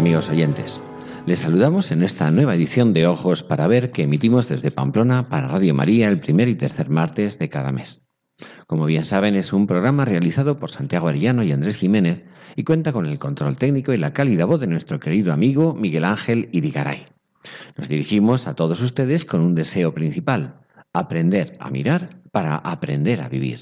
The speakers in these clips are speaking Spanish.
Amigos oyentes. Les saludamos en esta nueva edición de Ojos para Ver que emitimos desde Pamplona para Radio María el primer y tercer martes de cada mes. Como bien saben, es un programa realizado por Santiago Arellano y Andrés Jiménez y cuenta con el control técnico y la cálida voz de nuestro querido amigo Miguel Ángel Irigaray. Nos dirigimos a todos ustedes con un deseo principal, aprender a mirar para aprender a vivir.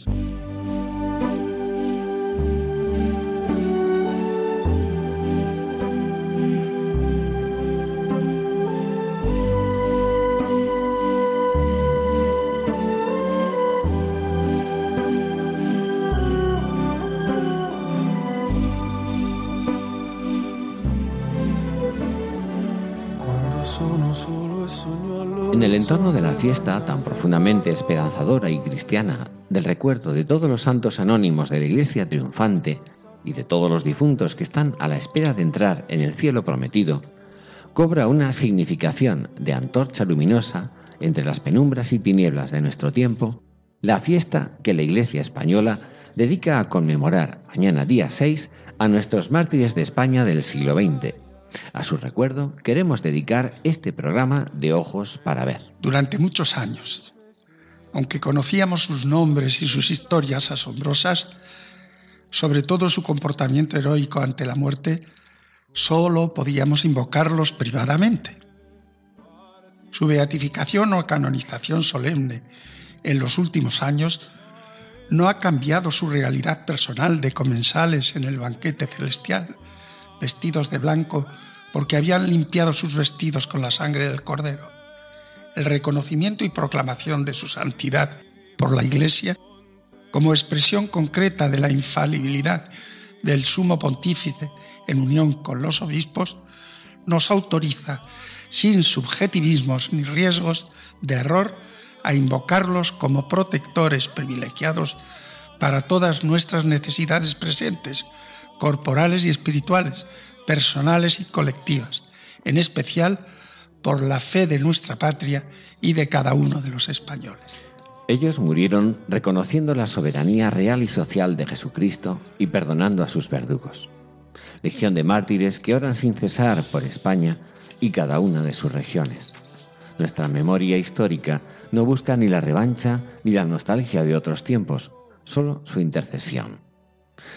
En el entorno de la fiesta tan profundamente esperanzadora y cristiana del recuerdo de todos los santos anónimos de la Iglesia triunfante y de todos los difuntos que están a la espera de entrar en el cielo prometido, cobra una significación de antorcha luminosa entre las penumbras y tinieblas de nuestro tiempo, la fiesta que la Iglesia española dedica a conmemorar mañana día 6 a nuestros mártires de España del siglo XX a su recuerdo queremos dedicar este programa de Ojos para Ver. Durante muchos años, aunque conocíamos sus nombres y sus historias asombrosas, sobre todo su comportamiento heroico ante la muerte, solo podíamos invocarlos privadamente. Su beatificación o canonización solemne en los últimos años no ha cambiado su realidad personal de comensales en el banquete celestial, vestidos de blanco porque habían limpiado sus vestidos con la sangre del Cordero. El reconocimiento y proclamación de su santidad por la Iglesia, como expresión concreta de la infalibilidad del sumo pontífice en unión con los obispos, nos autoriza, sin subjetivismos ni riesgos de error, a invocarlos como protectores privilegiados para todas nuestras necesidades presentes, corporales y espirituales, personales y colectivas, en especial por la fe de nuestra patria y de cada uno de los españoles. Ellos murieron reconociendo la soberanía real y social de Jesucristo y perdonando a sus verdugos. Legión de mártires que oran sin cesar por España y cada una de sus regiones. Nuestra memoria histórica no busca ni la revancha ni la nostalgia de otros tiempos, solo su intercesión.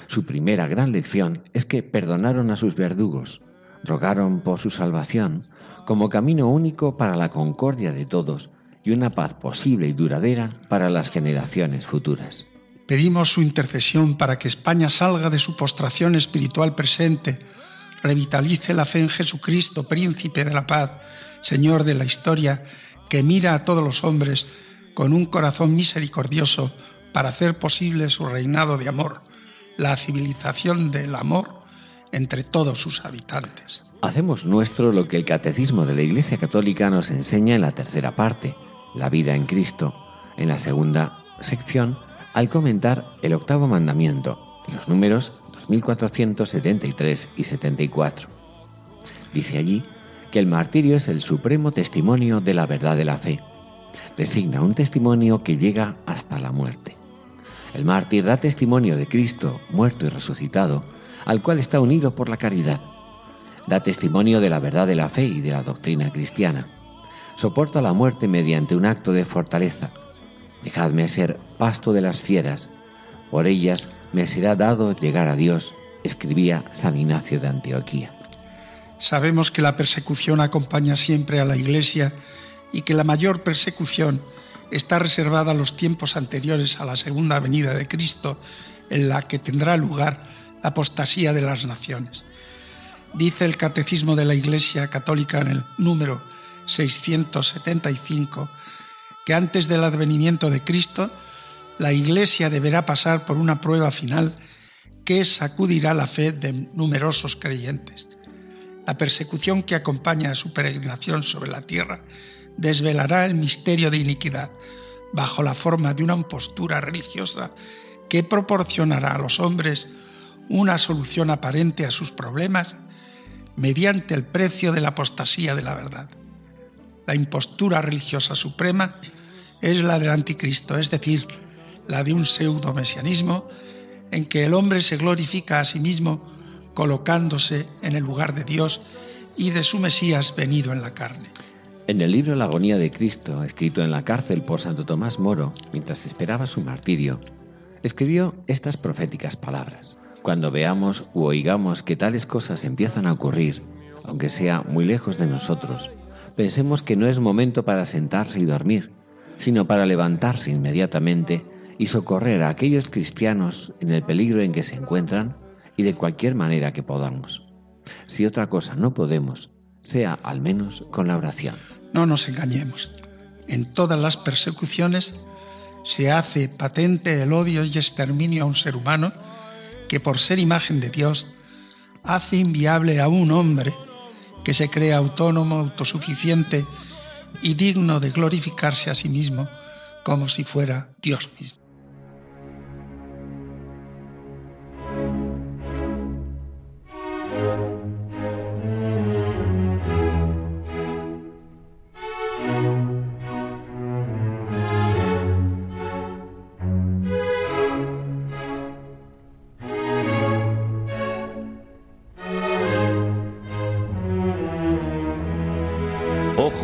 Su primera gran lección es que perdonaron a sus verdugos, rogaron por su salvación como camino único para la concordia de todos y una paz posible y duradera para las generaciones futuras. Pedimos su intercesión para que España salga de su postración espiritual presente, revitalice la fe en Jesucristo, príncipe de la paz, Señor de la historia, que mira a todos los hombres con un corazón misericordioso para hacer posible su reinado de amor la civilización del amor entre todos sus habitantes. Hacemos nuestro lo que el Catecismo de la Iglesia Católica nos enseña en la tercera parte, la vida en Cristo, en la segunda sección, al comentar el octavo mandamiento, en los números 2473 y 74. Dice allí que el martirio es el supremo testimonio de la verdad de la fe. Designa un testimonio que llega hasta la muerte. El mártir da testimonio de Cristo, muerto y resucitado, al cual está unido por la caridad. Da testimonio de la verdad de la fe y de la doctrina cristiana. Soporta la muerte mediante un acto de fortaleza. Dejadme ser pasto de las fieras. Por ellas me será dado llegar a Dios, escribía San Ignacio de Antioquía. Sabemos que la persecución acompaña siempre a la Iglesia y que la mayor persecución está reservada a los tiempos anteriores a la segunda venida de Cristo, en la que tendrá lugar la apostasía de las naciones. Dice el Catecismo de la Iglesia Católica en el número 675 que antes del advenimiento de Cristo, la Iglesia deberá pasar por una prueba final que sacudirá la fe de numerosos creyentes. La persecución que acompaña a su peregrinación sobre la tierra desvelará el misterio de iniquidad bajo la forma de una postura religiosa que proporcionará a los hombres una solución aparente a sus problemas mediante el precio de la apostasía de la verdad. La impostura religiosa suprema es la del anticristo, es decir, la de un pseudo-mesianismo en que el hombre se glorifica a sí mismo colocándose en el lugar de Dios y de su Mesías venido en la carne. En el libro La agonía de Cristo, escrito en la cárcel por Santo Tomás Moro, mientras esperaba su martirio, escribió estas proféticas palabras. Cuando veamos u oigamos que tales cosas empiezan a ocurrir, aunque sea muy lejos de nosotros, pensemos que no es momento para sentarse y dormir, sino para levantarse inmediatamente y socorrer a aquellos cristianos en el peligro en que se encuentran y de cualquier manera que podamos. Si otra cosa no podemos, sea al menos con la oración. No nos engañemos. En todas las persecuciones se hace patente el odio y exterminio a un ser humano que por ser imagen de Dios hace inviable a un hombre que se cree autónomo, autosuficiente y digno de glorificarse a sí mismo como si fuera Dios mismo.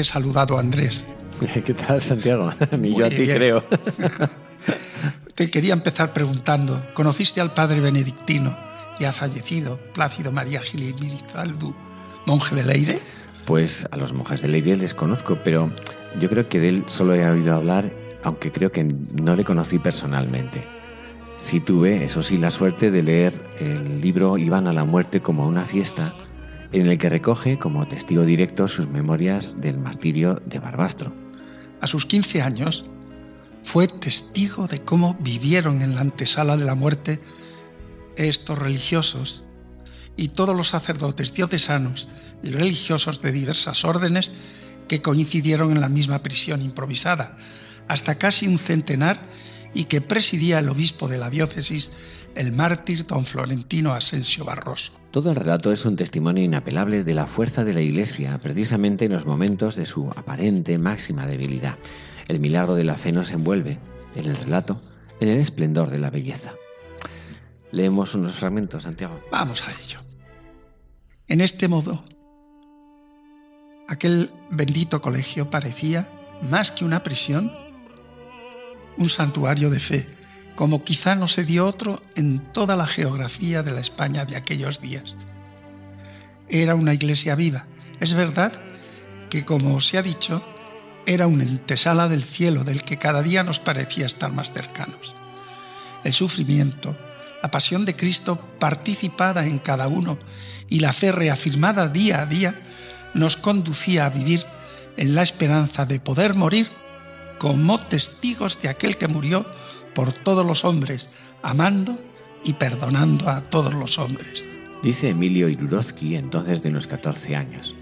Te he saludado, Andrés. ¿Qué tal, Santiago? Ni yo a ti creo. te quería empezar preguntando, ¿conociste al padre benedictino ya fallecido, Plácido María Gil Mirizaldu, monje de Leire? Pues a los monjes de Leire les conozco, pero yo creo que de él solo he oído hablar, aunque creo que no le conocí personalmente. Sí tuve, eso sí, la suerte de leer el libro Iban a la muerte como una fiesta en el que recoge como testigo directo sus memorias del martirio de Barbastro. A sus 15 años fue testigo de cómo vivieron en la antesala de la muerte estos religiosos y todos los sacerdotes diocesanos y religiosos de diversas órdenes que coincidieron en la misma prisión improvisada, hasta casi un centenar y que presidía el obispo de la diócesis, el mártir don Florentino Asensio Barroso. Todo el relato es un testimonio inapelable de la fuerza de la Iglesia, precisamente en los momentos de su aparente máxima debilidad. El milagro de la fe nos envuelve, en el relato, en el esplendor de la belleza. Leemos unos fragmentos, Santiago. Vamos a ello. En este modo, aquel bendito colegio parecía, más que una prisión, un santuario de fe, como quizá no se dio otro en toda la geografía de la España de aquellos días. Era una iglesia viva. Es verdad que, como se ha dicho, era una entesala del cielo del que cada día nos parecía estar más cercanos. El sufrimiento, la pasión de Cristo participada en cada uno y la fe reafirmada día a día nos conducía a vivir en la esperanza de poder morir como testigos de aquel que murió por todos los hombres, amando y perdonando a todos los hombres. Dice Emilio Irurozki, entonces de unos 14 años.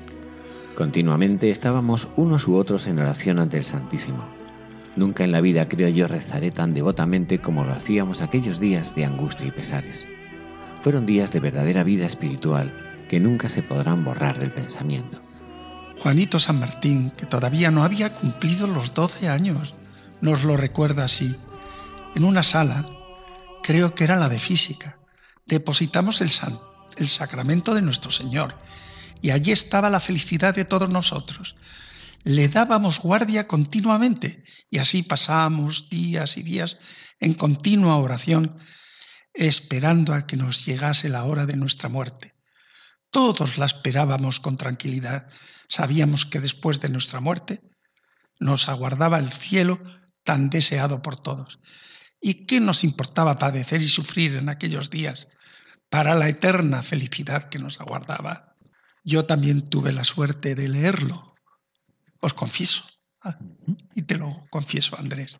Continuamente estábamos unos u otros en oración ante el Santísimo. Nunca en la vida creo yo rezaré tan devotamente como lo hacíamos aquellos días de angustia y pesares. Fueron días de verdadera vida espiritual que nunca se podrán borrar del pensamiento. Juanito San Martín, que todavía no había cumplido los 12 años, nos lo recuerda así. En una sala, creo que era la de física, depositamos el, el sacramento de nuestro Señor y allí estaba la felicidad de todos nosotros. Le dábamos guardia continuamente y así pasábamos días y días en continua oración, esperando a que nos llegase la hora de nuestra muerte. Todos la esperábamos con tranquilidad. Sabíamos que después de nuestra muerte nos aguardaba el cielo tan deseado por todos. ¿Y qué nos importaba padecer y sufrir en aquellos días para la eterna felicidad que nos aguardaba? Yo también tuve la suerte de leerlo, os confieso, ah, y te lo confieso, Andrés.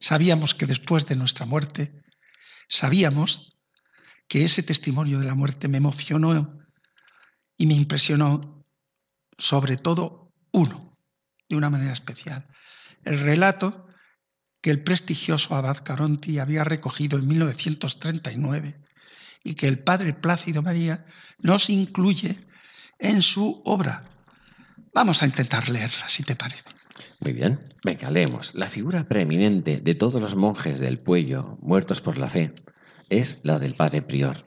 Sabíamos que después de nuestra muerte, sabíamos que ese testimonio de la muerte me emocionó y me impresionó sobre todo uno, de una manera especial. El relato que el prestigioso abad Caronti había recogido en 1939 y que el padre Plácido María nos incluye en su obra. Vamos a intentar leerla, si te parece. Muy bien, venga, leemos. La figura preeminente de todos los monjes del Puello, muertos por la fe, es la del padre prior.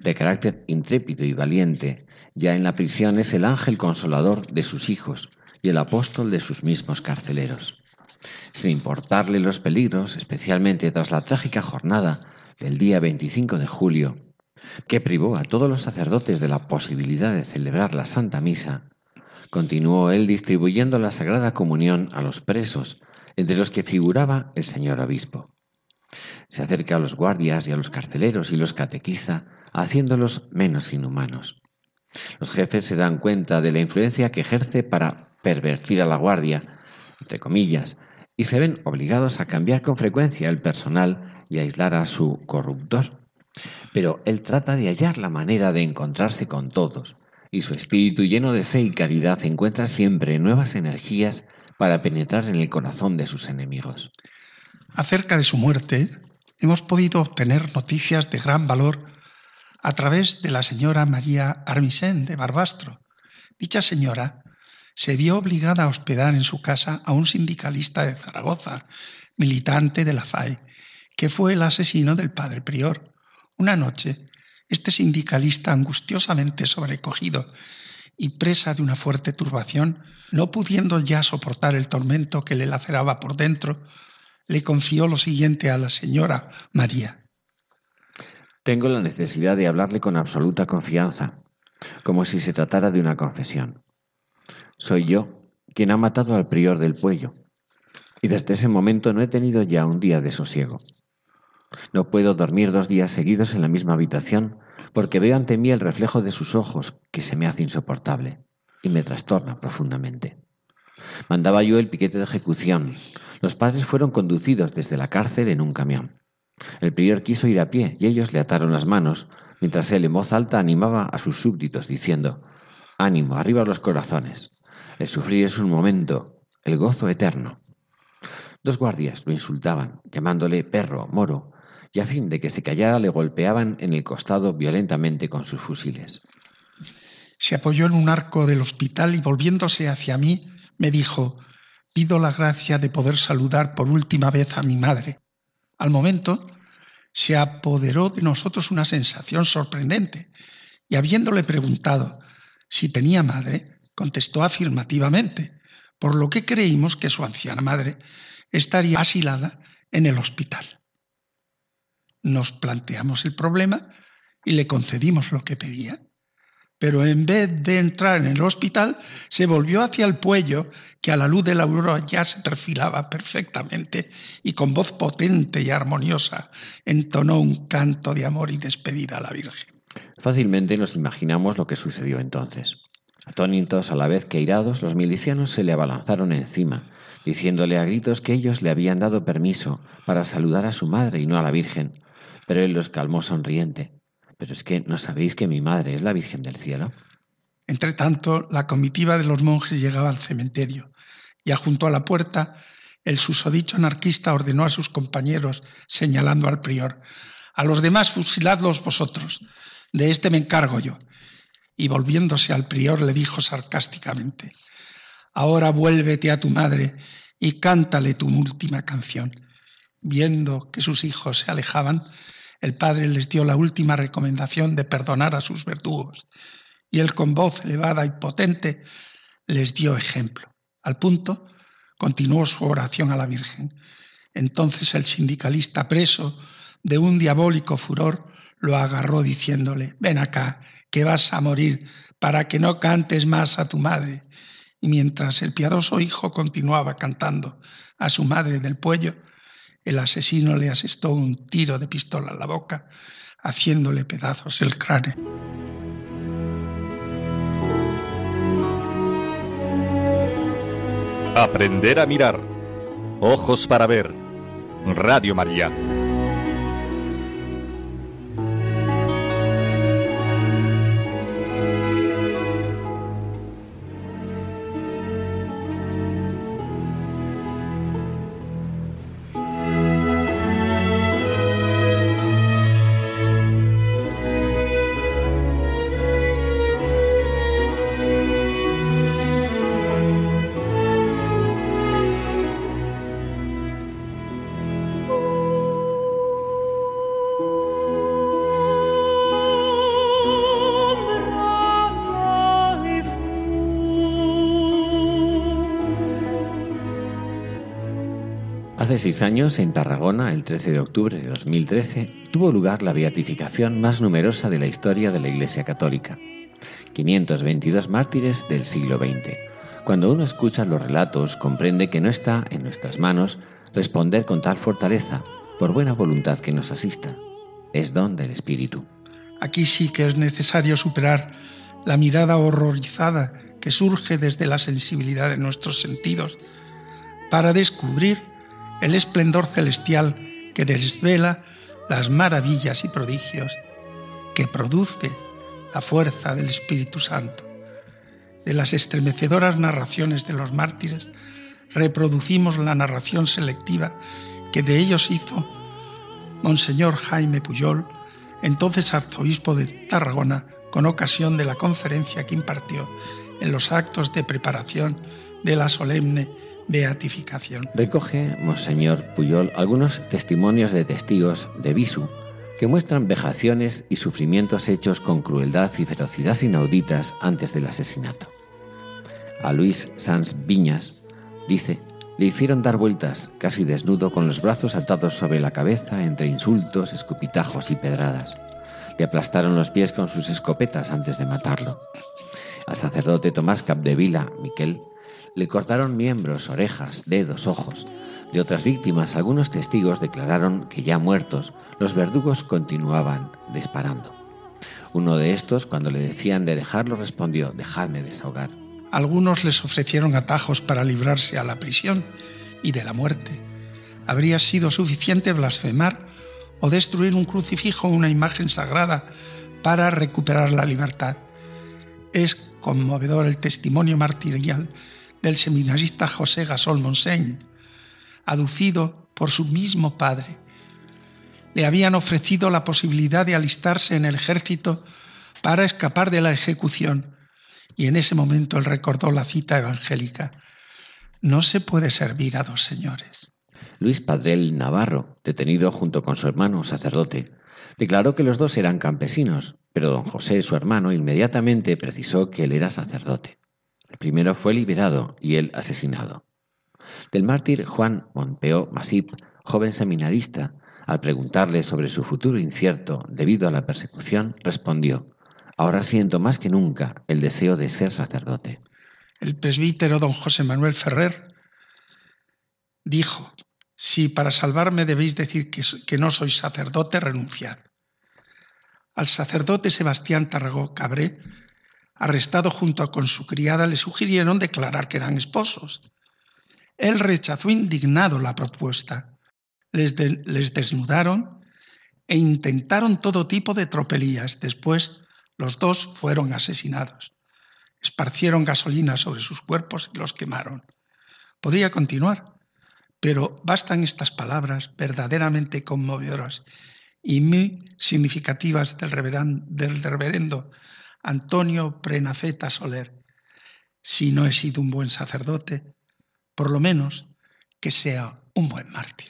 De carácter intrépido y valiente, ya en la prisión es el ángel consolador de sus hijos y el apóstol de sus mismos carceleros. Sin importarle los peligros, especialmente tras la trágica jornada del día 25 de julio, que privó a todos los sacerdotes de la posibilidad de celebrar la Santa Misa, continuó él distribuyendo la Sagrada Comunión a los presos, entre los que figuraba el señor obispo. Se acerca a los guardias y a los carceleros y los catequiza, haciéndolos menos inhumanos. Los jefes se dan cuenta de la influencia que ejerce para pervertir a la guardia, entre comillas, y se ven obligados a cambiar con frecuencia el personal y aislar a su corruptor. Pero él trata de hallar la manera de encontrarse con todos, y su espíritu lleno de fe y caridad encuentra siempre nuevas energías para penetrar en el corazón de sus enemigos. Acerca de su muerte, hemos podido obtener noticias de gran valor a través de la señora María Armisen de Barbastro. Dicha señora se vio obligada a hospedar en su casa a un sindicalista de Zaragoza, militante de la FAE, que fue el asesino del padre prior. Una noche, este sindicalista, angustiosamente sobrecogido y presa de una fuerte turbación, no pudiendo ya soportar el tormento que le laceraba por dentro, le confió lo siguiente a la señora María. Tengo la necesidad de hablarle con absoluta confianza, como si se tratara de una confesión. Soy yo quien ha matado al prior del Puello, y desde ese momento no he tenido ya un día de sosiego. No puedo dormir dos días seguidos en la misma habitación porque veo ante mí el reflejo de sus ojos que se me hace insoportable y me trastorna profundamente. Mandaba yo el piquete de ejecución. Los padres fueron conducidos desde la cárcel en un camión. El prior quiso ir a pie y ellos le ataron las manos, mientras él en voz alta animaba a sus súbditos diciendo, Ánimo, arriba los corazones. El sufrir es un momento, el gozo eterno. Dos guardias lo insultaban, llamándole perro, moro, y a fin de que se callara le golpeaban en el costado violentamente con sus fusiles. Se apoyó en un arco del hospital y volviéndose hacia mí me dijo, pido la gracia de poder saludar por última vez a mi madre. Al momento se apoderó de nosotros una sensación sorprendente y habiéndole preguntado si tenía madre, contestó afirmativamente, por lo que creímos que su anciana madre estaría asilada en el hospital. Nos planteamos el problema y le concedimos lo que pedía pero en vez de entrar en el hospital, se volvió hacia el puello, que a la luz de la aurora ya se perfilaba perfectamente, y con voz potente y armoniosa entonó un canto de amor y despedida a la Virgen. Fácilmente nos imaginamos lo que sucedió entonces. Atónitos a la vez que irados, los milicianos se le abalanzaron encima, diciéndole a gritos que ellos le habían dado permiso para saludar a su madre y no a la Virgen, pero él los calmó sonriente pero es que no sabéis que mi madre es la Virgen del Cielo. Entre tanto, la comitiva de los monjes llegaba al cementerio. Ya junto a la puerta, el susodicho anarquista ordenó a sus compañeros, señalando al prior, a los demás fusiladlos vosotros, de este me encargo yo. y volviéndose al prior le dijo sarcásticamente, Ahora vuélvete a tu madre y cántale tu última canción. Viendo que sus hijos se alejaban, el padre les dio la última recomendación de perdonar a sus verdugos, y él con voz elevada y potente les dio ejemplo. Al punto, continuó su oración a la Virgen. Entonces el sindicalista preso de un diabólico furor lo agarró diciéndole, ven acá, que vas a morir, para que no cantes más a tu madre. Y mientras el piadoso hijo continuaba cantando a su madre del puello, el asesino le asestó un tiro de pistola en la boca, haciéndole pedazos el cráneo. Aprender a mirar. Ojos para ver. Radio María. Seis años, en Tarragona, el 13 de octubre de 2013, tuvo lugar la beatificación más numerosa de la historia de la Iglesia Católica. 522 mártires del siglo XX. Cuando uno escucha los relatos, comprende que no está en nuestras manos responder con tal fortaleza, por buena voluntad que nos asista. Es don del Espíritu. Aquí sí que es necesario superar la mirada horrorizada que surge desde la sensibilidad de nuestros sentidos para descubrir el esplendor celestial que desvela las maravillas y prodigios que produce la fuerza del Espíritu Santo. De las estremecedoras narraciones de los mártires, reproducimos la narración selectiva que de ellos hizo Monseñor Jaime Puyol, entonces arzobispo de Tarragona, con ocasión de la conferencia que impartió en los actos de preparación de la solemne beatificación. Recoge Monseñor Puyol algunos testimonios de testigos de Visu que muestran vejaciones y sufrimientos hechos con crueldad y ferocidad inauditas antes del asesinato. A Luis Sanz Viñas, dice, le hicieron dar vueltas, casi desnudo, con los brazos atados sobre la cabeza entre insultos, escupitajos y pedradas. Le aplastaron los pies con sus escopetas antes de matarlo. Al sacerdote Tomás Capdevila, Miquel, le cortaron miembros, orejas, dedos, ojos. De otras víctimas, algunos testigos declararon que ya muertos, los verdugos continuaban disparando. Uno de estos, cuando le decían de dejarlo, respondió, dejadme desahogar. Algunos les ofrecieron atajos para librarse a la prisión y de la muerte. Habría sido suficiente blasfemar o destruir un crucifijo o una imagen sagrada para recuperar la libertad. Es conmovedor el testimonio martirial del seminarista José Gasol Monseigne, aducido por su mismo padre. Le habían ofrecido la posibilidad de alistarse en el ejército para escapar de la ejecución, y en ese momento él recordó la cita evangélica. No se puede servir a dos señores. Luis Padrel Navarro, detenido junto con su hermano sacerdote, declaró que los dos eran campesinos, pero don José, su hermano, inmediatamente precisó que él era sacerdote. El primero fue liberado y él asesinado. Del mártir Juan Monpeó Masip, joven seminarista, al preguntarle sobre su futuro incierto debido a la persecución, respondió, Ahora siento más que nunca el deseo de ser sacerdote. El presbítero don José Manuel Ferrer dijo, Si para salvarme debéis decir que, que no sois sacerdote, renunciad. Al sacerdote Sebastián Tarragó Cabré arrestado junto con su criada, le sugirieron declarar que eran esposos. Él rechazó indignado la propuesta. Les, les, desnudaron e intentaron todo tipo de tropelías. Después, los dos fueron asesinados. Esparcieron gasolina sobre sus cuerpos y los quemaron. Podría continuar, pero bastan estas palabras verdaderamente conmovedoras y muy significativas del reverendo Antonio Prenaceta Soler. Si no he sido un buen sacerdote, por lo menos que sea un buen mártir.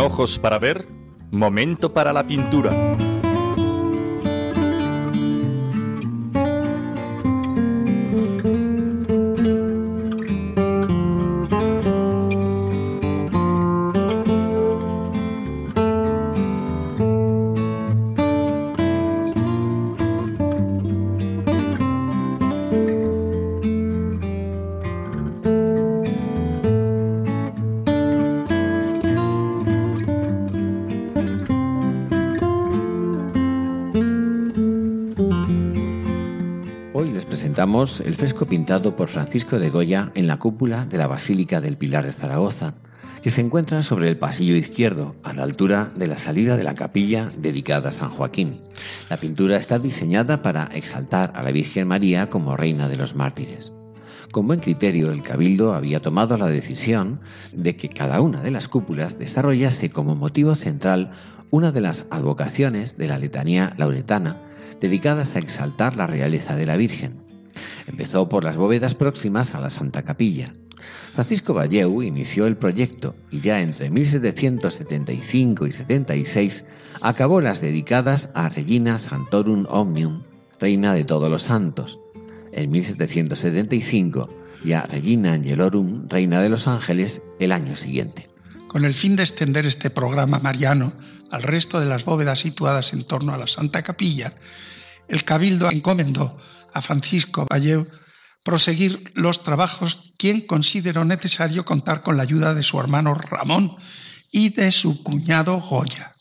Ojos para ver, momento para la pintura. El fresco pintado por Francisco de Goya en la cúpula de la Basílica del Pilar de Zaragoza, que se encuentra sobre el pasillo izquierdo, a la altura de la salida de la capilla dedicada a San Joaquín. La pintura está diseñada para exaltar a la Virgen María como Reina de los Mártires. Con buen criterio, el Cabildo había tomado la decisión de que cada una de las cúpulas desarrollase como motivo central una de las advocaciones de la letanía lauretana, dedicadas a exaltar la realeza de la Virgen. Empezó por las bóvedas próximas a la Santa Capilla. Francisco Valleu inició el proyecto y ya entre 1775 y 76 acabó las dedicadas a Regina Santorum Omnium, Reina de todos los santos, en 1775 y a Regina Angelorum, Reina de los Ángeles, el año siguiente. Con el fin de extender este programa mariano al resto de las bóvedas situadas en torno a la Santa Capilla, el Cabildo encomendó a Francisco Valleu proseguir los trabajos, quien consideró necesario contar con la ayuda de su hermano Ramón y de su cuñado Goya.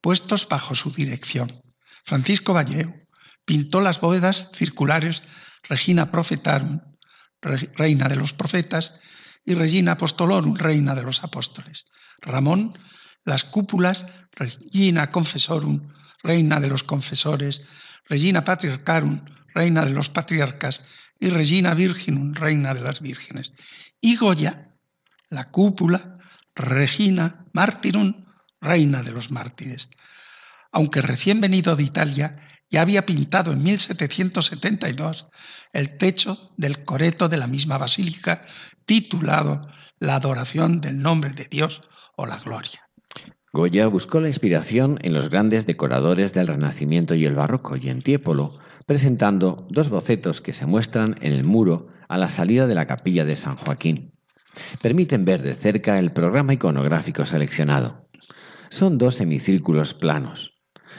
Puestos bajo su dirección, Francisco Valleu pintó las bóvedas circulares Regina Profetarum, Reina de los Profetas, y Regina Apostolorum, Reina de los Apóstoles. Ramón, las cúpulas Regina Confessorum, Reina de los Confesores, Regina Patriarcharum, Reina de los Patriarcas, y Regina Virginum, Reina de las Vírgenes. Y Goya, la cúpula Regina Martyrum, Reina de los Mártires. Aunque recién venido de Italia, ya había pintado en 1772 el techo del coreto de la misma basílica, titulado La adoración del nombre de Dios o la gloria. Goya buscó la inspiración en los grandes decoradores del Renacimiento y el Barroco y en Tiepolo, presentando dos bocetos que se muestran en el muro a la salida de la capilla de San Joaquín. Permiten ver de cerca el programa iconográfico seleccionado. Son dos semicírculos planos.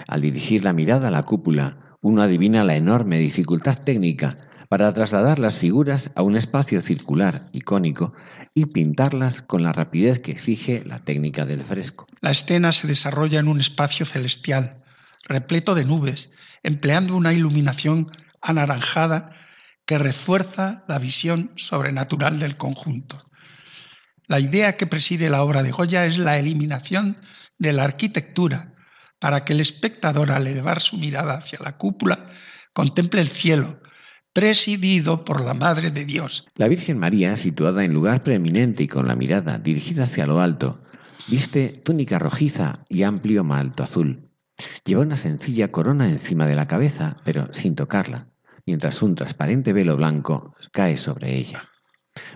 Al dirigir la mirada a la cúpula, uno adivina la enorme dificultad técnica para trasladar las figuras a un espacio circular icónico y pintarlas con la rapidez que exige la técnica del fresco. La escena se desarrolla en un espacio celestial, repleto de nubes, empleando una iluminación anaranjada que refuerza la visión sobrenatural del conjunto. La idea que preside la obra de Goya es la eliminación de la arquitectura para que el espectador al elevar su mirada hacia la cúpula contemple el cielo, presidido por la Madre de Dios. La Virgen María, situada en lugar preeminente y con la mirada dirigida hacia lo alto, viste túnica rojiza y amplio malto azul. Lleva una sencilla corona encima de la cabeza, pero sin tocarla, mientras un transparente velo blanco cae sobre ella.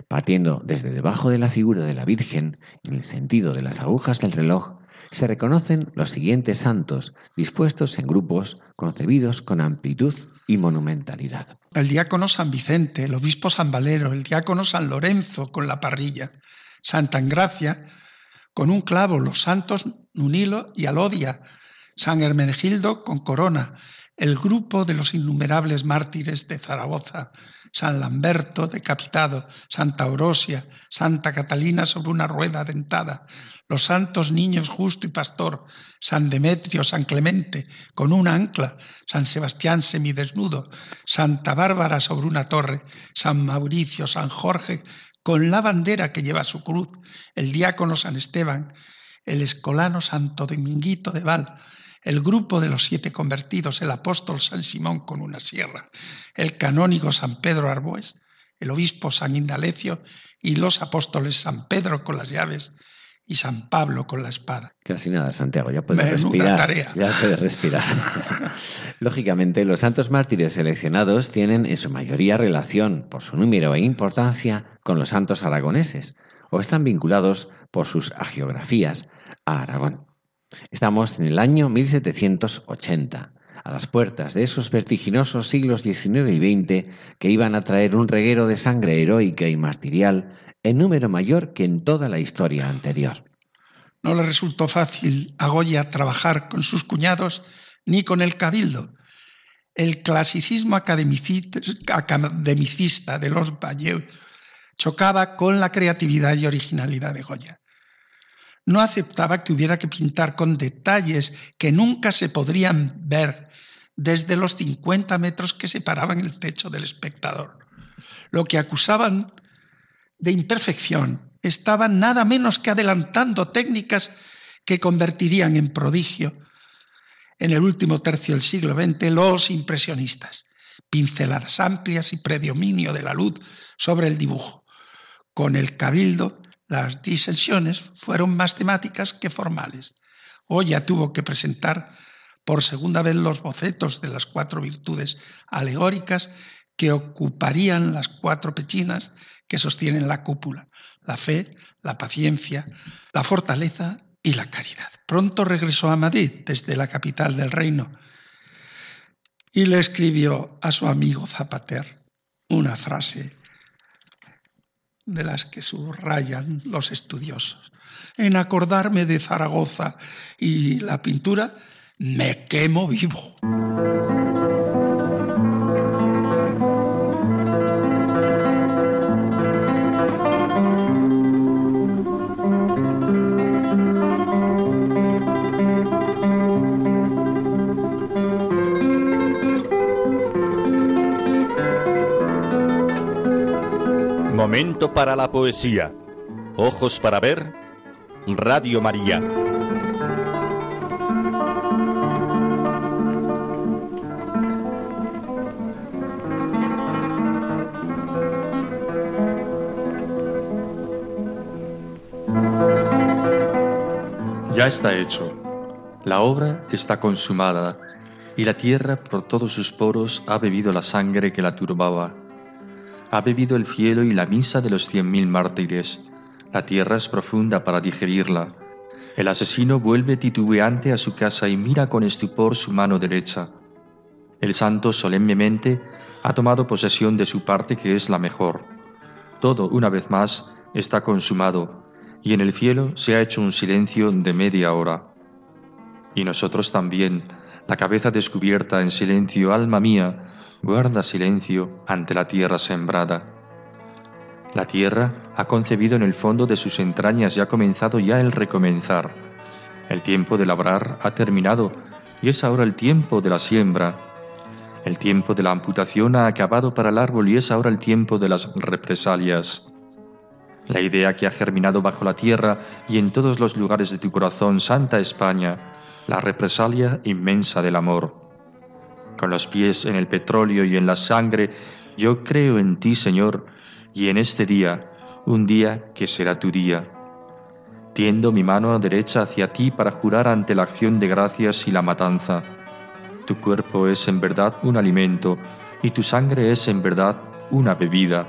Partiendo desde debajo de la figura de la Virgen, en el sentido de las agujas del reloj, se reconocen los siguientes santos, dispuestos en grupos concebidos con amplitud y monumentalidad. El diácono San Vicente, el obispo San Valero, el diácono San Lorenzo con la parrilla, Santa Engracia con un clavo, los santos Nunilo y Alodia, San Hermenegildo con corona, el grupo de los innumerables mártires de Zaragoza, San Lamberto decapitado, Santa Orosia, Santa Catalina sobre una rueda dentada, los santos niños justo y pastor, San Demetrio, San Clemente con una ancla, San Sebastián semidesnudo, Santa Bárbara sobre una torre, San Mauricio, San Jorge con la bandera que lleva su cruz, el diácono San Esteban, el escolano Santo Dominguito de Val, el grupo de los siete convertidos, el apóstol San Simón con una sierra, el canónigo San Pedro Arbues, el obispo San Indalecio y los apóstoles San Pedro con las llaves y San Pablo con la espada. Casi nada, Santiago, ya puedes respirar. Ya puedes respirar. Lógicamente, los santos mártires seleccionados tienen en su mayoría relación, por su número e importancia, con los santos aragoneses, o están vinculados por sus agiografías a Aragón. Estamos en el año 1780, a las puertas de esos vertiginosos siglos XIX y XX que iban a traer un reguero de sangre heroica y martirial en número mayor que en toda la historia anterior. No le resultó fácil a Goya trabajar con sus cuñados ni con el cabildo. El clasicismo academicista de los Bayeux chocaba con la creatividad y originalidad de Goya no aceptaba que hubiera que pintar con detalles que nunca se podrían ver desde los 50 metros que separaban el techo del espectador. Lo que acusaban de imperfección estaban nada menos que adelantando técnicas que convertirían en prodigio en el último tercio del siglo XX los impresionistas, pinceladas amplias y predominio de la luz sobre el dibujo, con el cabildo las disensiones fueron más temáticas que formales. Oya tuvo que presentar por segunda vez los bocetos de las cuatro virtudes alegóricas que ocuparían las cuatro pechinas que sostienen la cúpula, la fe, la paciencia, la fortaleza y la caridad. Pronto regresó a Madrid desde la capital del reino y le escribió a su amigo Zapater una frase de las que subrayan los estudiosos. En acordarme de Zaragoza y la pintura, me quemo vivo. Momento para la poesía. Ojos para ver. Radio María. Ya está hecho. La obra está consumada y la tierra por todos sus poros ha bebido la sangre que la turbaba ha bebido el cielo y la misa de los cien mil mártires. La tierra es profunda para digerirla. El asesino vuelve titubeante a su casa y mira con estupor su mano derecha. El santo solemnemente ha tomado posesión de su parte que es la mejor. Todo, una vez más, está consumado, y en el cielo se ha hecho un silencio de media hora. Y nosotros también, la cabeza descubierta en silencio, alma mía, guarda silencio ante la tierra sembrada. La tierra ha concebido en el fondo de sus entrañas y ha comenzado ya el recomenzar. El tiempo de labrar ha terminado y es ahora el tiempo de la siembra. El tiempo de la amputación ha acabado para el árbol y es ahora el tiempo de las represalias. La idea que ha germinado bajo la tierra y en todos los lugares de tu corazón, Santa España, la represalia inmensa del amor con los pies en el petróleo y en la sangre, yo creo en ti, Señor, y en este día, un día que será tu día. Tiendo mi mano derecha hacia ti para jurar ante la acción de gracias y la matanza. Tu cuerpo es en verdad un alimento, y tu sangre es en verdad una bebida.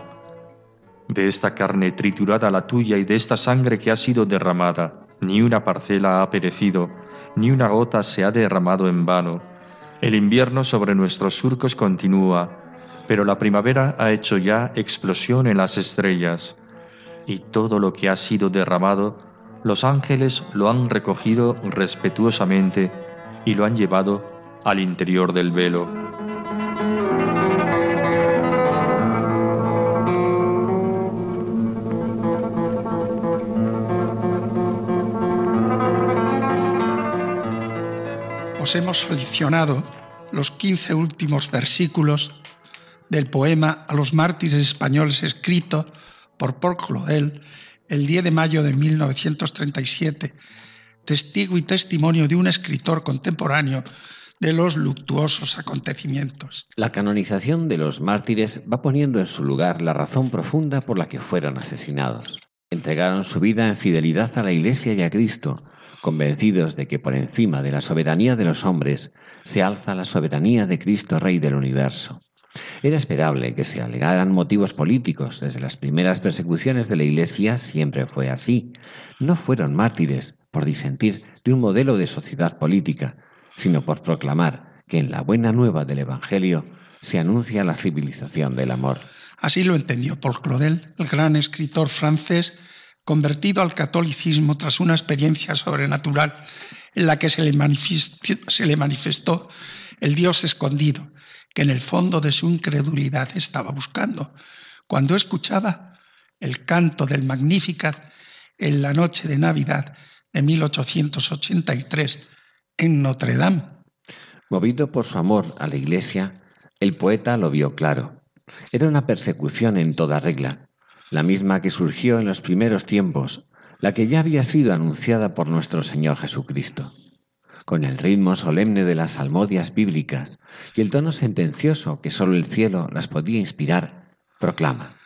De esta carne triturada la tuya y de esta sangre que ha sido derramada, ni una parcela ha perecido, ni una gota se ha derramado en vano el invierno sobre nuestros surcos continúa, pero la primavera ha hecho ya explosión en las estrellas, y todo lo que ha sido derramado, los ángeles lo han recogido respetuosamente y lo han llevado al interior del velo. Os hemos seleccionado los 15 últimos versículos del poema a los mártires españoles escrito por Paul Claudel el 10 de mayo de 1937 testigo y testimonio de un escritor contemporáneo de los luctuosos acontecimientos. La canonización de los mártires va poniendo en su lugar la razón profunda por la que fueron asesinados. Entregaron su vida en fidelidad a la Iglesia y a Cristo, convencidos de que por encima de la soberanía de los hombres se alza la soberanía de Cristo Rey del universo. Era esperable que se alegaran motivos políticos. Desde las primeras persecuciones de la Iglesia siempre fue así. No fueron mártires por disentir de un modelo de sociedad política, sino por proclamar que en la buena nueva del Evangelio se anuncia la civilización del amor. Así lo entendió Paul Claudel, el gran escritor francés, convertido al catolicismo tras una experiencia sobrenatural en la que se le, se le manifestó el Dios escondido, que en el fondo de su incredulidad estaba buscando, cuando escuchaba el canto del Magnificat en la noche de Navidad de 1883 en Notre Dame. Movido por su amor a la Iglesia, el poeta lo vio claro. Era una persecución en toda regla, la misma que surgió en los primeros tiempos, la que ya había sido anunciada por nuestro Señor Jesucristo. Con el ritmo solemne de las salmodias bíblicas y el tono sentencioso que sólo el cielo las podía inspirar, proclama,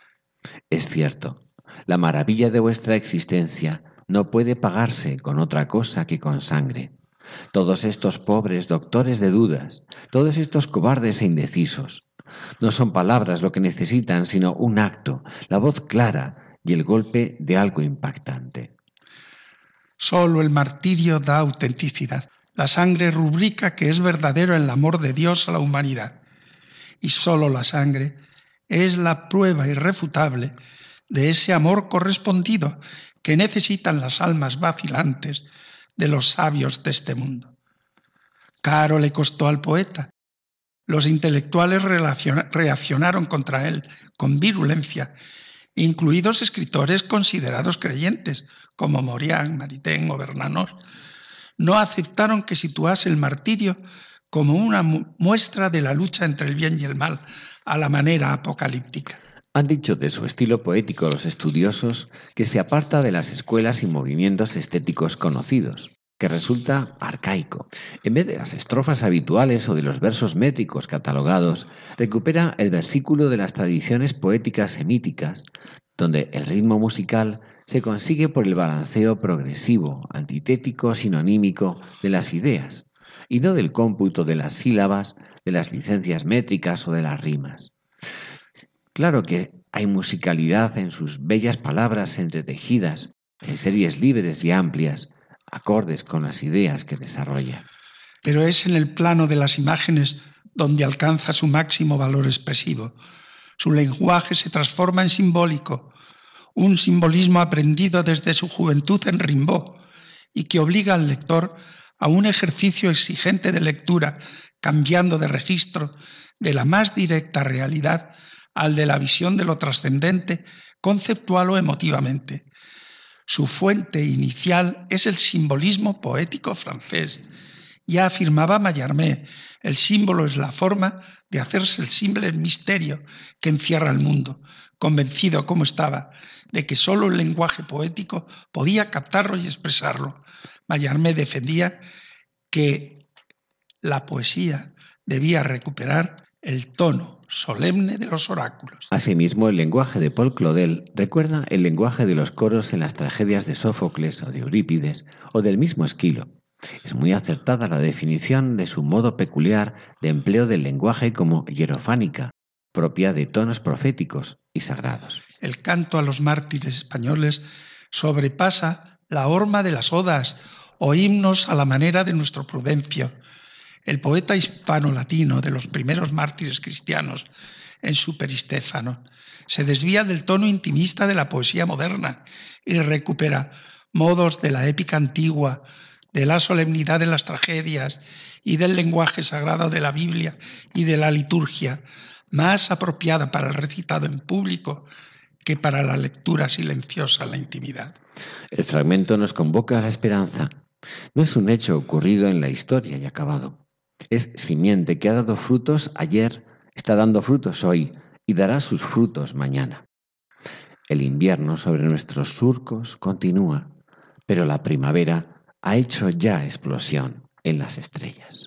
es cierto, la maravilla de vuestra existencia no puede pagarse con otra cosa que con sangre. Todos estos pobres doctores de dudas, todos estos cobardes e indecisos, no son palabras lo que necesitan, sino un acto, la voz clara y el golpe de algo impactante. Solo el martirio da autenticidad. La sangre rubrica que es verdadero el amor de Dios a la humanidad. Y solo la sangre es la prueba irrefutable de ese amor correspondido que necesitan las almas vacilantes de los sabios de este mundo. Caro le costó al poeta. Los intelectuales reaccionaron contra él con virulencia, incluidos escritores considerados creyentes, como Morián, Maritain o Bernanos. No aceptaron que situase el martirio como una muestra de la lucha entre el bien y el mal, a la manera apocalíptica. Han dicho de su estilo poético los estudiosos que se aparta de las escuelas y movimientos estéticos conocidos, que resulta arcaico. En vez de las estrofas habituales o de los versos métricos catalogados, recupera el versículo de las tradiciones poéticas semíticas, donde el ritmo musical se consigue por el balanceo progresivo, antitético, sinonímico de las ideas, y no del cómputo de las sílabas, de las licencias métricas o de las rimas. Claro que hay musicalidad en sus bellas palabras entretejidas, en series libres y amplias, acordes con las ideas que desarrolla. Pero es en el plano de las imágenes donde alcanza su máximo valor expresivo. Su lenguaje se transforma en simbólico, un simbolismo aprendido desde su juventud en Rimbaud y que obliga al lector a un ejercicio exigente de lectura, cambiando de registro de la más directa realidad al de la visión de lo trascendente, conceptual o emotivamente. Su fuente inicial es el simbolismo poético francés. Ya afirmaba Mallarmé, el símbolo es la forma de hacerse el simple misterio que encierra el mundo, convencido como estaba de que sólo el lenguaje poético podía captarlo y expresarlo. Mallarmé defendía que la poesía debía recuperar el tono solemne de los oráculos. Asimismo, el lenguaje de Paul Claudel recuerda el lenguaje de los coros en las tragedias de Sófocles o de Eurípides o del mismo Esquilo. Es muy acertada la definición de su modo peculiar de empleo del lenguaje como hierofánica, propia de tonos proféticos y sagrados. El canto a los mártires españoles sobrepasa la horma de las odas o himnos a la manera de nuestro Prudencio, el poeta hispano-latino de los primeros mártires cristianos en Superistéfano se desvía del tono intimista de la poesía moderna y recupera modos de la épica antigua, de la solemnidad de las tragedias y del lenguaje sagrado de la Biblia y de la liturgia, más apropiada para el recitado en público que para la lectura silenciosa en la intimidad. El fragmento nos convoca a la esperanza. No es un hecho ocurrido en la historia y acabado. Es simiente que ha dado frutos ayer, está dando frutos hoy y dará sus frutos mañana. El invierno sobre nuestros surcos continúa, pero la primavera ha hecho ya explosión en las estrellas.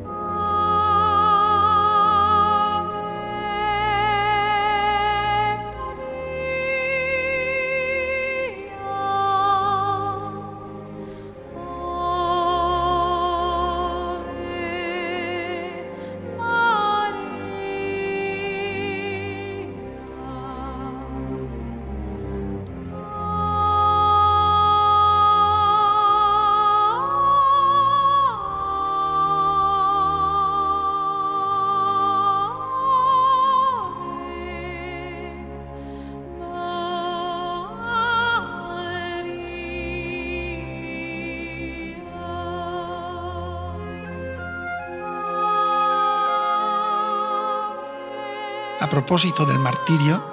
A propósito del martirio,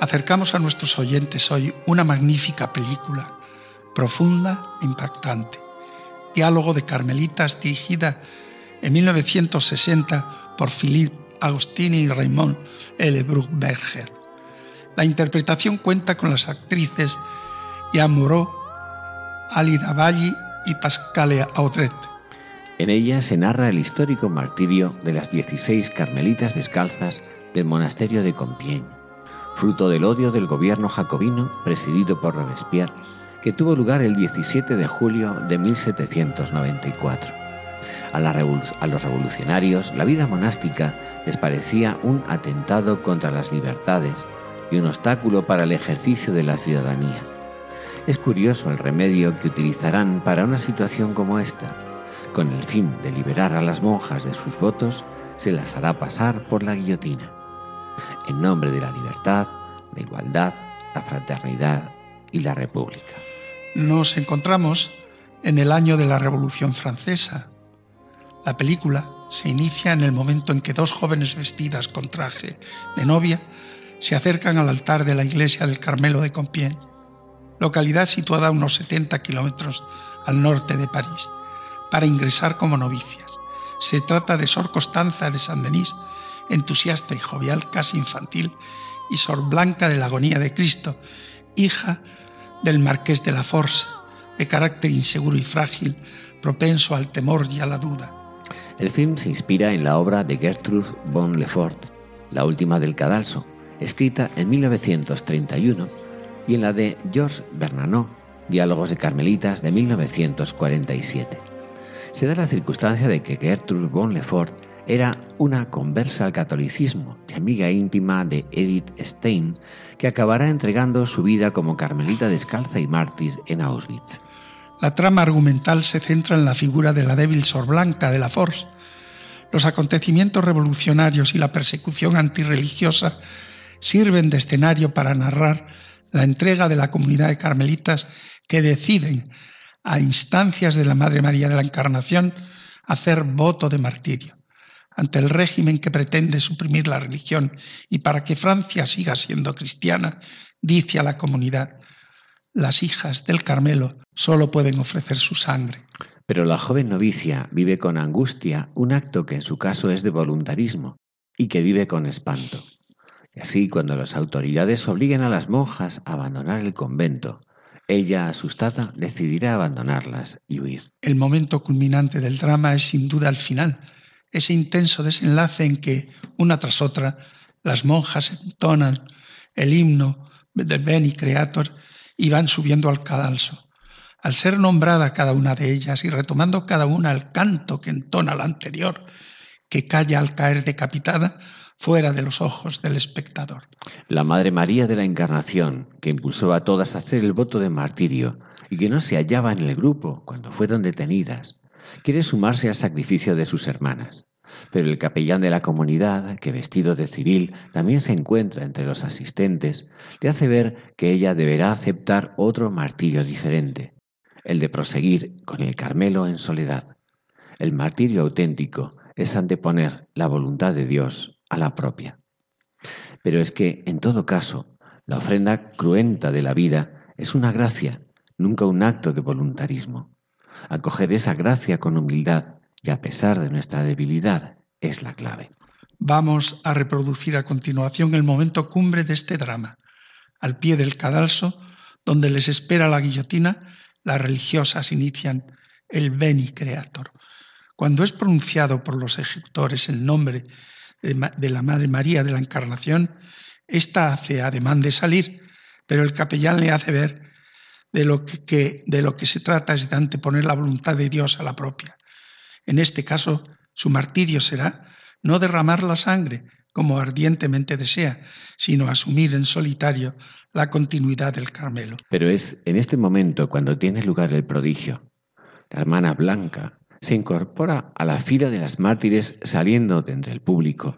acercamos a nuestros oyentes hoy una magnífica película, profunda e impactante. Diálogo de Carmelitas dirigida en 1960 por Philippe Agostini y Raymond L. Bruckberger. La interpretación cuenta con las actrices Jean Moreau, Ali Davalli y Pascale Audret. En ella se narra el histórico martirio de las 16 carmelitas descalzas del monasterio de Compiègne, fruto del odio del gobierno jacobino presidido por Robespierre, que tuvo lugar el 17 de julio de 1794. A, a, los revolucionarios, la vida monástica les parecía un atentado contra las libertades y un obstáculo para el ejercicio de la ciudadanía. Es curioso el remedio que utilizarán para una situación como esta. Con el fin de liberar a las monjas de sus votos, se las hará pasar por la guillotina en nombre de la libertad, la igualdad, la fraternidad y la república. Nos encontramos en el año de la Revolución Francesa. La película se inicia en el momento en que dos jóvenes vestidas con traje de novia se acercan al altar de la iglesia del Carmelo de Compiègne, localidad situada a unos 70 kilómetros al norte de París, para ingresar como novicias. Se trata de Sor Constanza de Saint-Denis, entusiasta y jovial, casi infantil, y Sor Blanca de la Agonía de Cristo, hija del marqués de la Force, de carácter inseguro y frágil, propenso al temor y a la duda. El film se inspira en la obra de Gertrude von Lefort, La última del cadalso, escrita en 1931, y en la de Georges Bernanos, Diálogos de Carmelitas de 1947. Se da la circunstancia de que Gertrude von Lefort era una conversa al catolicismo y amiga íntima de Edith Stein, que acabará entregando su vida como carmelita descalza y mártir en Auschwitz. La trama argumental se centra en la figura de la débil Sor Blanca de la Force. Los acontecimientos revolucionarios y la persecución antirreligiosa sirven de escenario para narrar la entrega de la comunidad de carmelitas que deciden, a instancias de la Madre María de la Encarnación, hacer voto de martirio ante el régimen que pretende suprimir la religión y para que Francia siga siendo cristiana, dice a la comunidad, las hijas del Carmelo solo pueden ofrecer su sangre. Pero la joven novicia vive con angustia un acto que en su caso es de voluntarismo y que vive con espanto. Y así, cuando las autoridades obliguen a las monjas a abandonar el convento, ella, asustada, decidirá abandonarlas y huir. El momento culminante del drama es sin duda el final, ese intenso desenlace en que, una tras otra, las monjas entonan el himno del Beni Creator y van subiendo al cadalso. Al ser nombrada cada una de ellas y retomando cada una el canto que entona la anterior, que calla al caer decapitada fuera de los ojos del espectador. La Madre María de la Encarnación, que impulsó a todas a hacer el voto de martirio y que no se hallaba en el grupo cuando fueron detenidas, quiere sumarse al sacrificio de sus hermanas. Pero el capellán de la comunidad, que vestido de civil también se encuentra entre los asistentes, le hace ver que ella deberá aceptar otro martirio diferente, el de proseguir con el Carmelo en soledad. El martirio auténtico es anteponer la voluntad de Dios a la propia. Pero es que, en todo caso, la ofrenda cruenta de la vida es una gracia, nunca un acto de voluntarismo. Acoger esa gracia con humildad y a pesar de nuestra debilidad es la clave. Vamos a reproducir a continuación el momento cumbre de este drama. Al pie del cadalso, donde les espera la guillotina, las religiosas inician el Beni Creator. Cuando es pronunciado por los ejecutores el nombre de la Madre María de la Encarnación, ésta hace ademán de salir, pero el capellán le hace ver de lo que, de lo que se trata es de anteponer la voluntad de Dios a la propia. En este caso, su martirio será no derramar la sangre, como ardientemente desea, sino asumir en solitario la continuidad del Carmelo. Pero es en este momento cuando tiene lugar el prodigio. La hermana Blanca se incorpora a la fila de las mártires saliendo de entre el público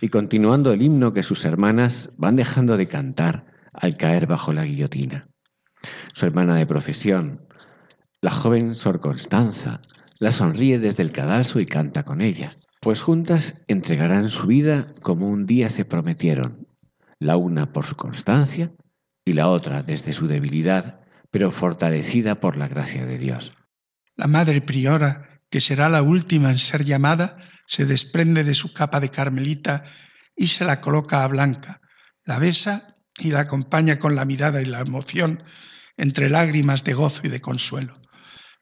y continuando el himno que sus hermanas van dejando de cantar al caer bajo la guillotina. Su hermana de profesión, la joven Sor Constanza, la sonríe desde el cadalso y canta con ella, pues juntas entregarán su vida como un día se prometieron, la una por su constancia y la otra desde su debilidad, pero fortalecida por la gracia de Dios. La madre priora, que será la última en ser llamada, se desprende de su capa de carmelita y se la coloca a Blanca, la besa y la acompaña con la mirada y la emoción entre lágrimas de gozo y de consuelo.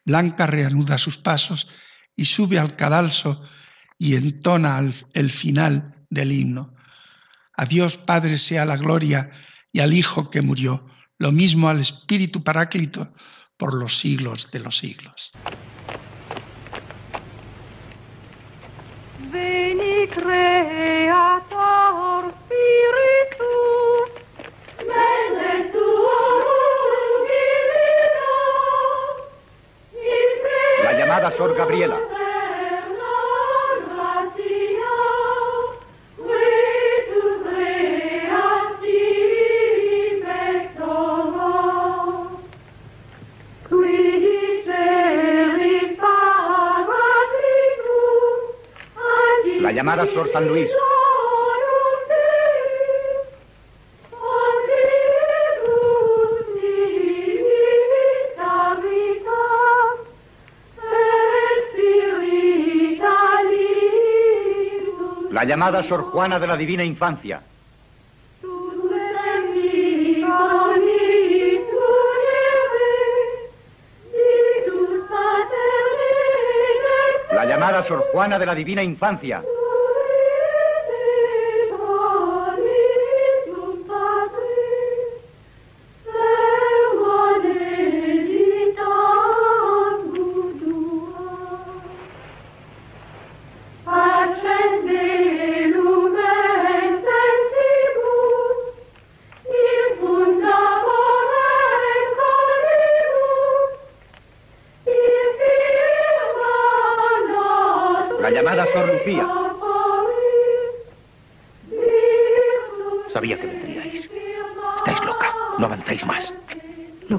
Blanca reanuda sus pasos y sube al cadalso y entona el final del himno. A Dios Padre sea la gloria y al Hijo que murió, lo mismo al Espíritu Paráclito por los siglos de los siglos. Llamada Sor Gabriela. La llamada Sor San Luis. Llamada Sor Juana de la Divina Infancia. La llamada Sor Juana de la Divina Infancia.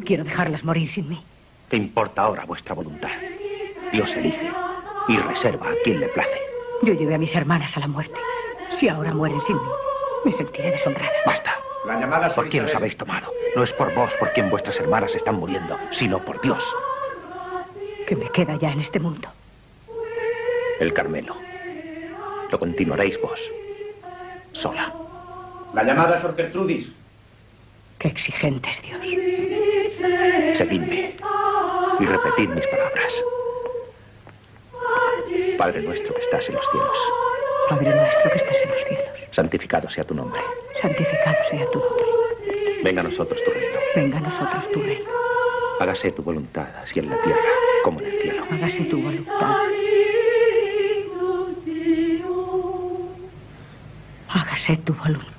Quiero dejarlas morir sin mí. ¿Qué importa ahora vuestra voluntad? Dios elige y reserva a quien le place. Yo llevé a mis hermanas a la muerte. Si ahora mueren sin mí, me sentiré deshonrada. Basta. La llamada ¿Por quién os habéis tomado? No es por vos por quien vuestras hermanas están muriendo, sino por Dios. ¿Qué me queda ya en este mundo? El Carmelo. Lo continuaréis vos. Sola. La llamada Sor Gertrudis. Qué exigente es Dios. Seguidme y repetid mis palabras. Padre nuestro que estás en los cielos. Padre nuestro que estás en los cielos. Santificado sea tu nombre. Santificado sea tu nombre. Venga a nosotros tu reino. Venga a nosotros tu reino. Hágase tu voluntad, así en la tierra como en el cielo. Hágase tu voluntad. Hágase tu voluntad.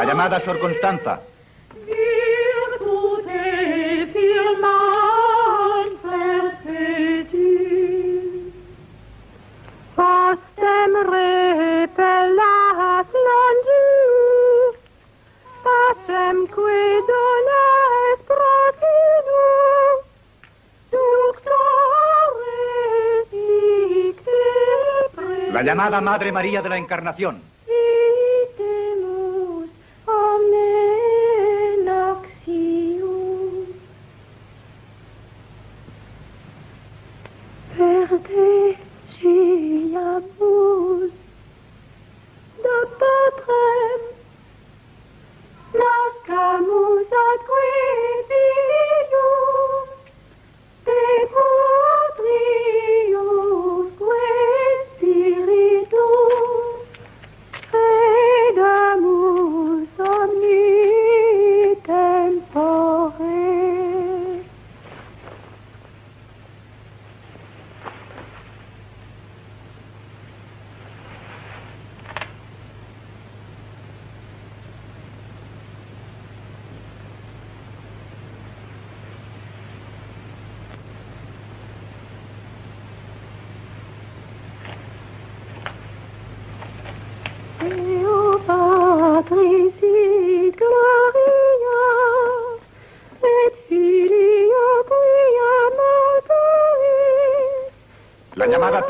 La llamada Sor Constanza. La llamada Madre María de la Encarnación.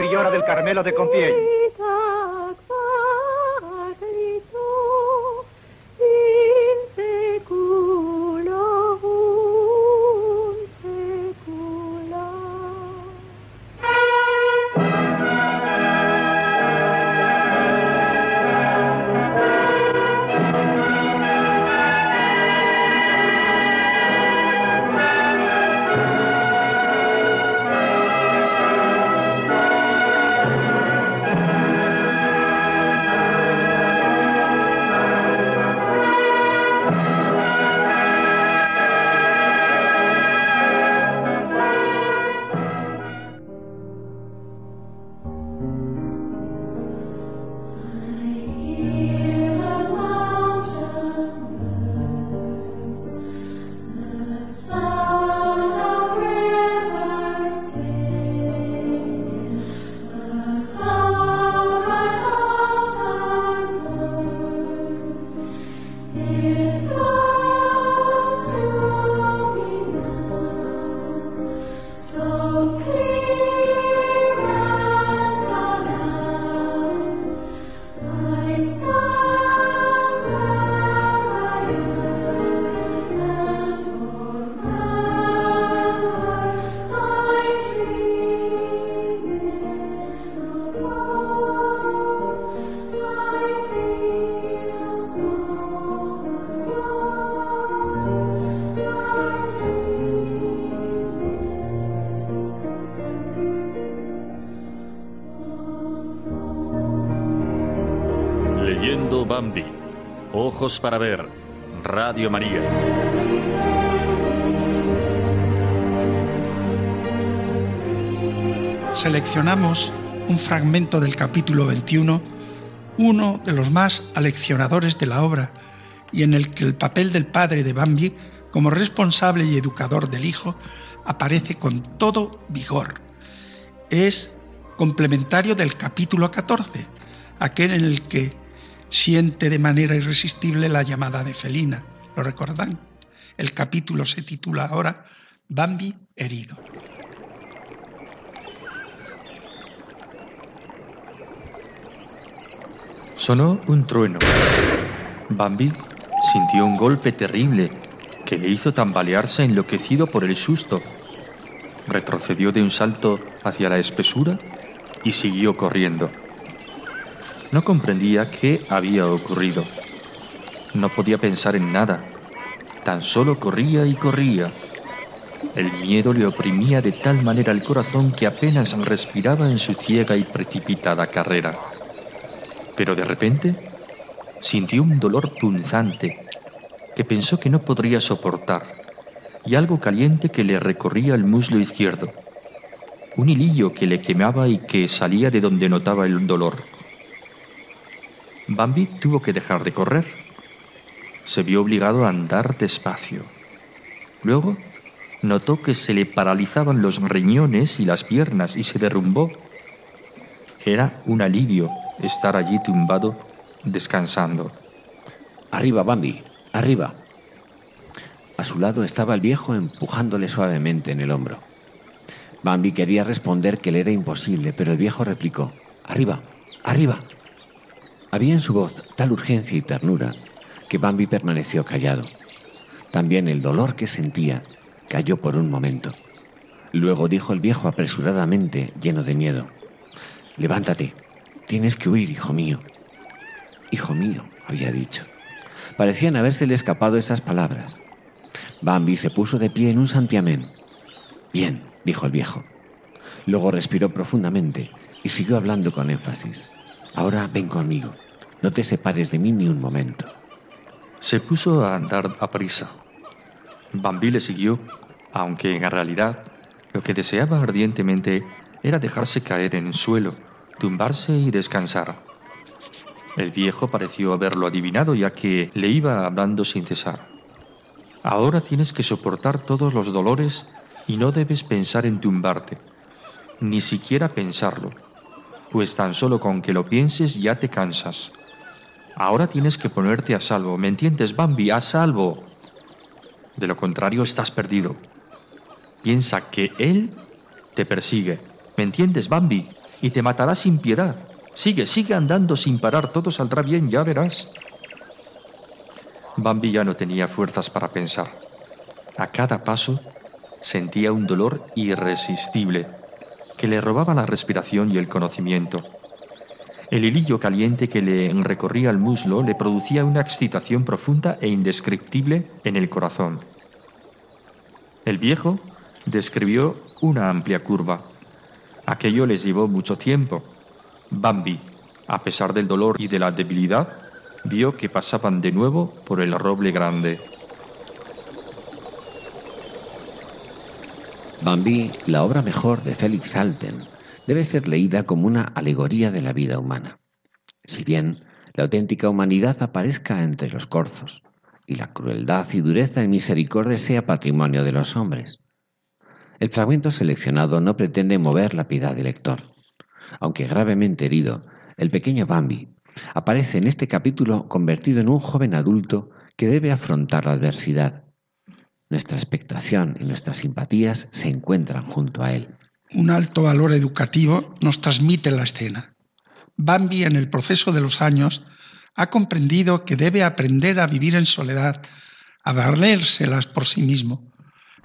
Priora del Carmelo de Compiègne. Ojos para ver. Radio María. Seleccionamos un fragmento del capítulo 21, uno de los más aleccionadores de la obra, y en el que el papel del padre de Bambi, como responsable y educador del hijo, aparece con todo vigor. Es complementario del capítulo 14, aquel en el que siente de manera irresistible la llamada de Felina. ¿Lo recuerdan? El capítulo se titula ahora Bambi herido. Sonó un trueno. Bambi sintió un golpe terrible que le hizo tambalearse enloquecido por el susto. Retrocedió de un salto hacia la espesura y siguió corriendo. No comprendía qué había ocurrido. No podía pensar en nada. Tan solo corría y corría. El miedo le oprimía de tal manera el corazón que apenas respiraba en su ciega y precipitada carrera. Pero de repente sintió un dolor punzante que pensó que no podría soportar y algo caliente que le recorría el muslo izquierdo. Un hilillo que le quemaba y que salía de donde notaba el dolor. Bambi tuvo que dejar de correr. Se vio obligado a andar despacio. Luego notó que se le paralizaban los riñones y las piernas y se derrumbó. Era un alivio estar allí tumbado, descansando. Arriba, Bambi, arriba. A su lado estaba el viejo empujándole suavemente en el hombro. Bambi quería responder que le era imposible, pero el viejo replicó, Arriba, arriba. Había en su voz tal urgencia y ternura que Bambi permaneció callado. También el dolor que sentía cayó por un momento. Luego dijo el viejo apresuradamente, lleno de miedo, Levántate, tienes que huir, hijo mío. Hijo mío, había dicho. Parecían habérsele escapado esas palabras. Bambi se puso de pie en un santiamén. Bien, dijo el viejo. Luego respiró profundamente y siguió hablando con énfasis. Ahora ven conmigo. No te separes de mí ni un momento. Se puso a andar a prisa. Bambi le siguió, aunque en realidad lo que deseaba ardientemente era dejarse caer en el suelo, tumbarse y descansar. El viejo pareció haberlo adivinado ya que le iba hablando sin cesar. Ahora tienes que soportar todos los dolores y no debes pensar en tumbarte, ni siquiera pensarlo, pues tan solo con que lo pienses ya te cansas. Ahora tienes que ponerte a salvo, ¿me entiendes, Bambi? A salvo. De lo contrario estás perdido. Piensa que Él te persigue, ¿me entiendes, Bambi? Y te matará sin piedad. Sigue, sigue andando sin parar, todo saldrá bien, ya verás. Bambi ya no tenía fuerzas para pensar. A cada paso sentía un dolor irresistible que le robaba la respiración y el conocimiento. El hilillo caliente que le recorría el muslo le producía una excitación profunda e indescriptible en el corazón. El viejo describió una amplia curva. Aquello les llevó mucho tiempo. Bambi, a pesar del dolor y de la debilidad, vio que pasaban de nuevo por el roble grande. Bambi, la obra mejor de Félix Salten, debe ser leída como una alegoría de la vida humana. Si bien la auténtica humanidad aparezca entre los corzos y la crueldad y dureza y misericordia sea patrimonio de los hombres. El fragmento seleccionado no pretende mover la piedad del lector. Aunque gravemente herido, el pequeño Bambi aparece en este capítulo convertido en un joven adulto que debe afrontar la adversidad nuestra expectación y nuestras simpatías se encuentran junto a él. Un alto valor educativo nos transmite la escena. Bambi en el proceso de los años ha comprendido que debe aprender a vivir en soledad, a valérselas por sí mismo.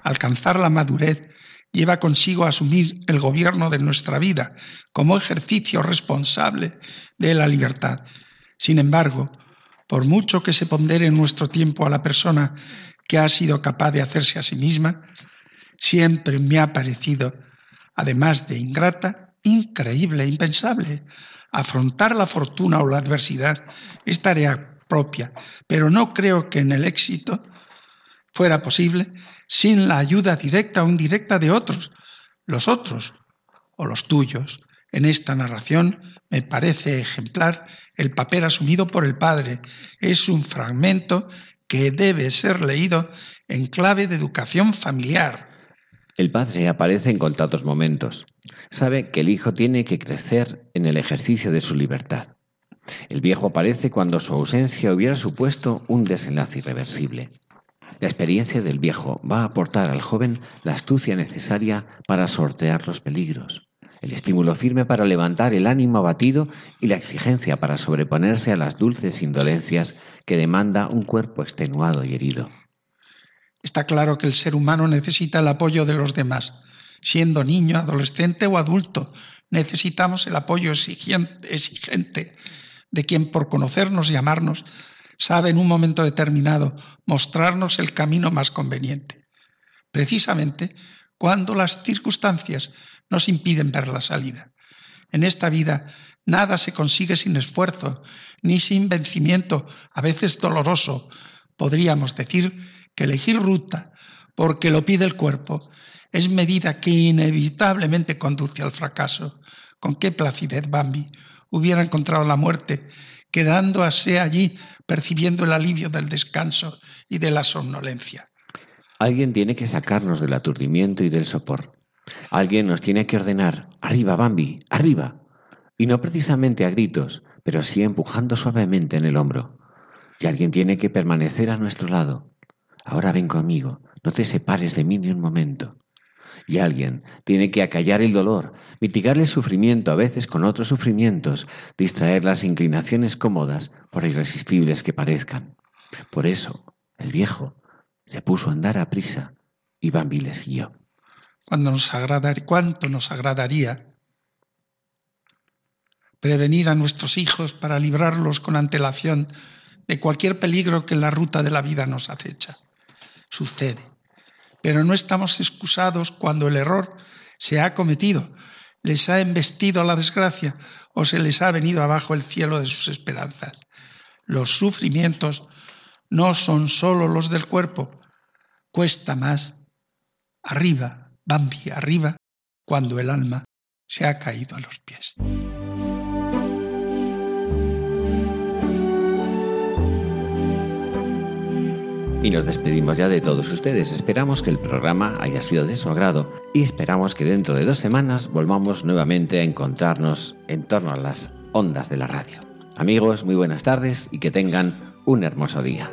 Alcanzar la madurez lleva consigo asumir el gobierno de nuestra vida como ejercicio responsable de la libertad. Sin embargo, por mucho que se pondere en nuestro tiempo a la persona que ha sido capaz de hacerse a sí misma, siempre me ha parecido, además de ingrata, increíble, e impensable. Afrontar la fortuna o la adversidad es tarea propia, pero no creo que en el éxito fuera posible sin la ayuda directa o indirecta de otros, los otros o los tuyos. En esta narración me parece ejemplar el papel asumido por el padre. Es un fragmento que debe ser leído en clave de educación familiar. El padre aparece en contados momentos. Sabe que el hijo tiene que crecer en el ejercicio de su libertad. El viejo aparece cuando su ausencia hubiera supuesto un desenlace irreversible. La experiencia del viejo va a aportar al joven la astucia necesaria para sortear los peligros, el estímulo firme para levantar el ánimo abatido y la exigencia para sobreponerse a las dulces indolencias que demanda un cuerpo extenuado y herido. Está claro que el ser humano necesita el apoyo de los demás. Siendo niño, adolescente o adulto, necesitamos el apoyo exigente de quien por conocernos y amarnos sabe en un momento determinado mostrarnos el camino más conveniente. Precisamente cuando las circunstancias nos impiden ver la salida. En esta vida nada se consigue sin esfuerzo, ni sin vencimiento, a veces doloroso. Podríamos decir que elegir ruta porque lo pide el cuerpo, es medida que inevitablemente conduce al fracaso. Con qué placidez Bambi hubiera encontrado la muerte, quedándose allí percibiendo el alivio del descanso y de la somnolencia. Alguien tiene que sacarnos del aturdimiento y del sopor. Alguien nos tiene que ordenar, arriba, Bambi, arriba. Y no precisamente a gritos, pero sí empujando suavemente en el hombro. Y alguien tiene que permanecer a nuestro lado. Ahora ven conmigo, no te separes de mí ni un momento. Y alguien tiene que acallar el dolor, mitigar el sufrimiento a veces con otros sufrimientos, distraer las inclinaciones cómodas por irresistibles que parezcan. Por eso, el viejo se puso a andar a prisa y Bambi le siguió. Cuando nos ¿Cuánto nos agradaría prevenir a nuestros hijos para librarlos con antelación de cualquier peligro que en la ruta de la vida nos acecha? Sucede pero no estamos excusados cuando el error se ha cometido, les ha embestido la desgracia o se les ha venido abajo el cielo de sus esperanzas. Los sufrimientos no son sólo los del cuerpo, cuesta más arriba, Bambi, arriba, cuando el alma se ha caído a los pies. Y nos despedimos ya de todos ustedes. Esperamos que el programa haya sido de su agrado y esperamos que dentro de dos semanas volvamos nuevamente a encontrarnos en torno a las ondas de la radio. Amigos, muy buenas tardes y que tengan un hermoso día.